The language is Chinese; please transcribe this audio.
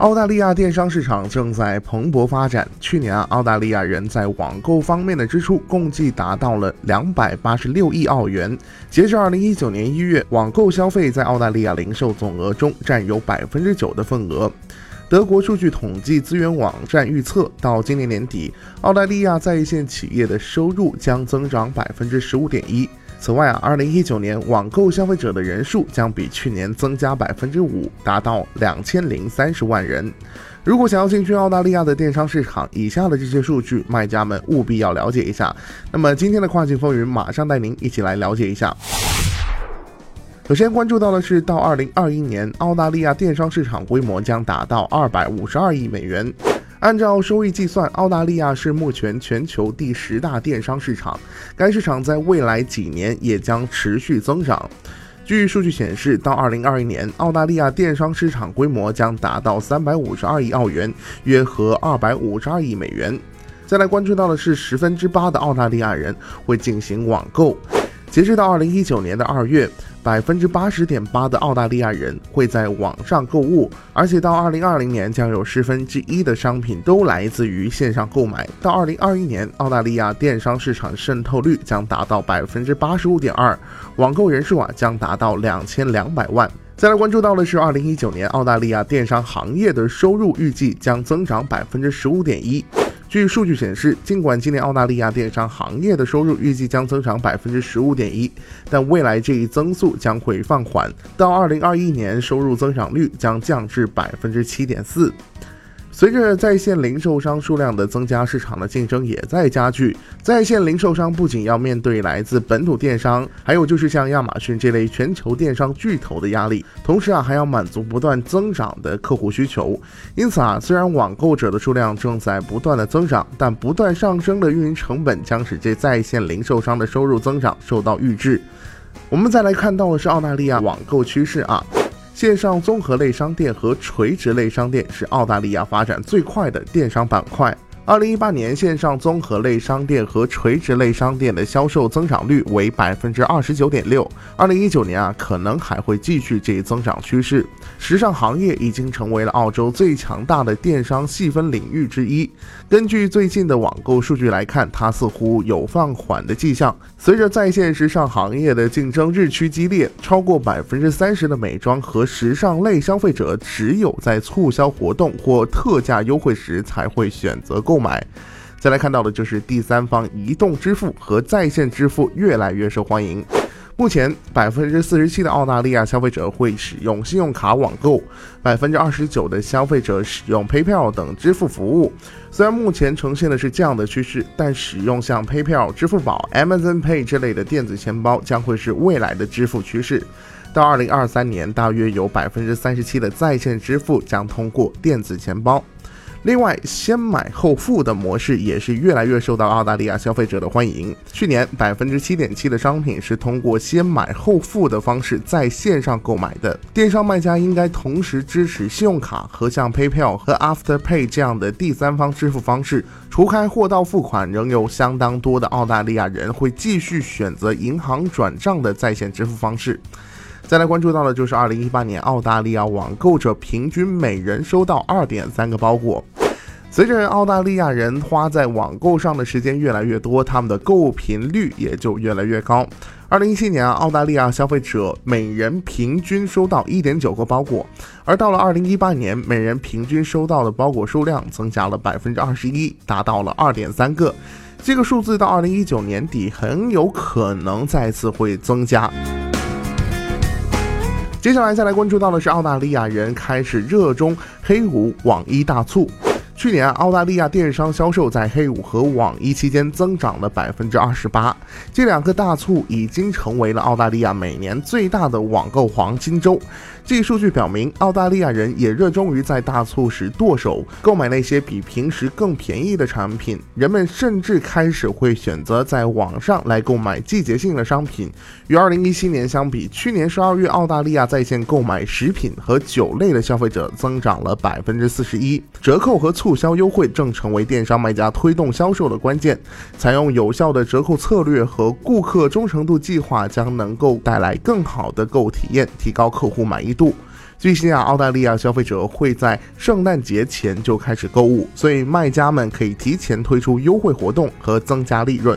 澳大利亚电商市场正在蓬勃发展。去年啊，澳大利亚人在网购方面的支出共计达到了两百八十六亿澳元。截至二零一九年一月，网购消费在澳大利亚零售总额中占有百分之九的份额。德国数据统计资源网站预测，到今年年底，澳大利亚在线企业的收入将增长百分之十五点一。此外啊，二零一九年网购消费者的人数将比去年增加百分之五，达到两千零三十万人。如果想要进军澳大利亚的电商市场，以下的这些数据，卖家们务必要了解一下。那么今天的跨境风云，马上带您一起来了解一下。首先关注到的是，到二零二一年，澳大利亚电商市场规模将达到二百五十二亿美元。按照收益计算，澳大利亚是目前全球第十大电商市场。该市场在未来几年也将持续增长。据数据显示，到二零二一年，澳大利亚电商市场规模将达到三百五十二亿澳元，约合二百五十二亿美元。再来关注到的是，十分之八的澳大利亚人会进行网购。截止到二零一九年的二月，百分之八十点八的澳大利亚人会在网上购物，而且到二零二零年将有十分之一的商品都来自于线上购买。到二零二一年，澳大利亚电商市场渗透率将达到百分之八十五点二，网购人数啊将达到两千两百万。再来关注到的是，二零一九年澳大利亚电商行业的收入预计将增长百分之十五点一。据数据显示，尽管今年澳大利亚电商行业的收入预计将增长百分之十五点一，但未来这一增速将会放缓，到二零二一年，收入增长率将降至百分之七点四。随着在线零售商数量的增加，市场的竞争也在加剧。在线零售商不仅要面对来自本土电商，还有就是像亚马逊这类全球电商巨头的压力，同时啊还要满足不断增长的客户需求。因此啊，虽然网购者的数量正在不断的增长，但不断上升的运营成本将使这在线零售商的收入增长受到抑制。我们再来看到的是澳大利亚网购趋势啊。线上综合类商店和垂直类商店是澳大利亚发展最快的电商板块。二零一八年，线上综合类商店和垂直类商店的销售增长率为百分之二十九点六。二零一九年啊，可能还会继续这一增长趋势。时尚行业已经成为了澳洲最强大的电商细分领域之一。根据最近的网购数据来看，它似乎有放缓的迹象。随着在线时尚行业的竞争日趋激烈，超过百分之三十的美妆和时尚类消费者只有在促销活动或特价优惠时才会选择购。买，再来看到的就是第三方移动支付和在线支付越来越受欢迎。目前，百分之四十七的澳大利亚消费者会使用信用卡网购，百分之二十九的消费者使用 PayPal 等支付服务。虽然目前呈现的是这样的趋势，但使用像 PayPal、支付宝、Amazon Pay 这类的电子钱包将会是未来的支付趋势。到二零二三年，大约有百分之三十七的在线支付将通过电子钱包。另外，先买后付的模式也是越来越受到澳大利亚消费者的欢迎。去年，百分之七点七的商品是通过先买后付的方式在线上购买的。电商卖家应该同时支持信用卡和像 PayPal 和 Afterpay 这样的第三方支付方式。除开货到付款，仍有相当多的澳大利亚人会继续选择银行转账的在线支付方式。再来关注到的就是二零一八年澳大利亚网购者平均每人收到二点三个包裹。随着澳大利亚人花在网购上的时间越来越多，他们的购物频率也就越来越高。二零一七年啊，澳大利亚消费者每人平均收到一点九个包裹，而到了二零一八年，每人平均收到的包裹数量增加了百分之二十一，达到了二点三个。这个数字到二零一九年底很有可能再次会增加。接下来再来关注到的是澳大利亚人开始热衷黑五网一大促。去年澳大利亚电商销售在黑五和网一期间增长了百分之二十八，这两个大促已经成为了澳大利亚每年最大的网购黄金周。这一数据表明，澳大利亚人也热衷于在大促时剁手，购买那些比平时更便宜的产品。人们甚至开始会选择在网上来购买季节性的商品。与二零一七年相比，去年十二月澳大利亚在线购买食品和酒类的消费者增长了百分之四十一。折扣和促促销优惠正成为电商卖家推动销售的关键。采用有效的折扣策略和顾客忠诚度计划，将能够带来更好的购物体验，提高客户满意度。据悉啊，澳大利亚消费者会在圣诞节前就开始购物，所以卖家们可以提前推出优惠活动和增加利润。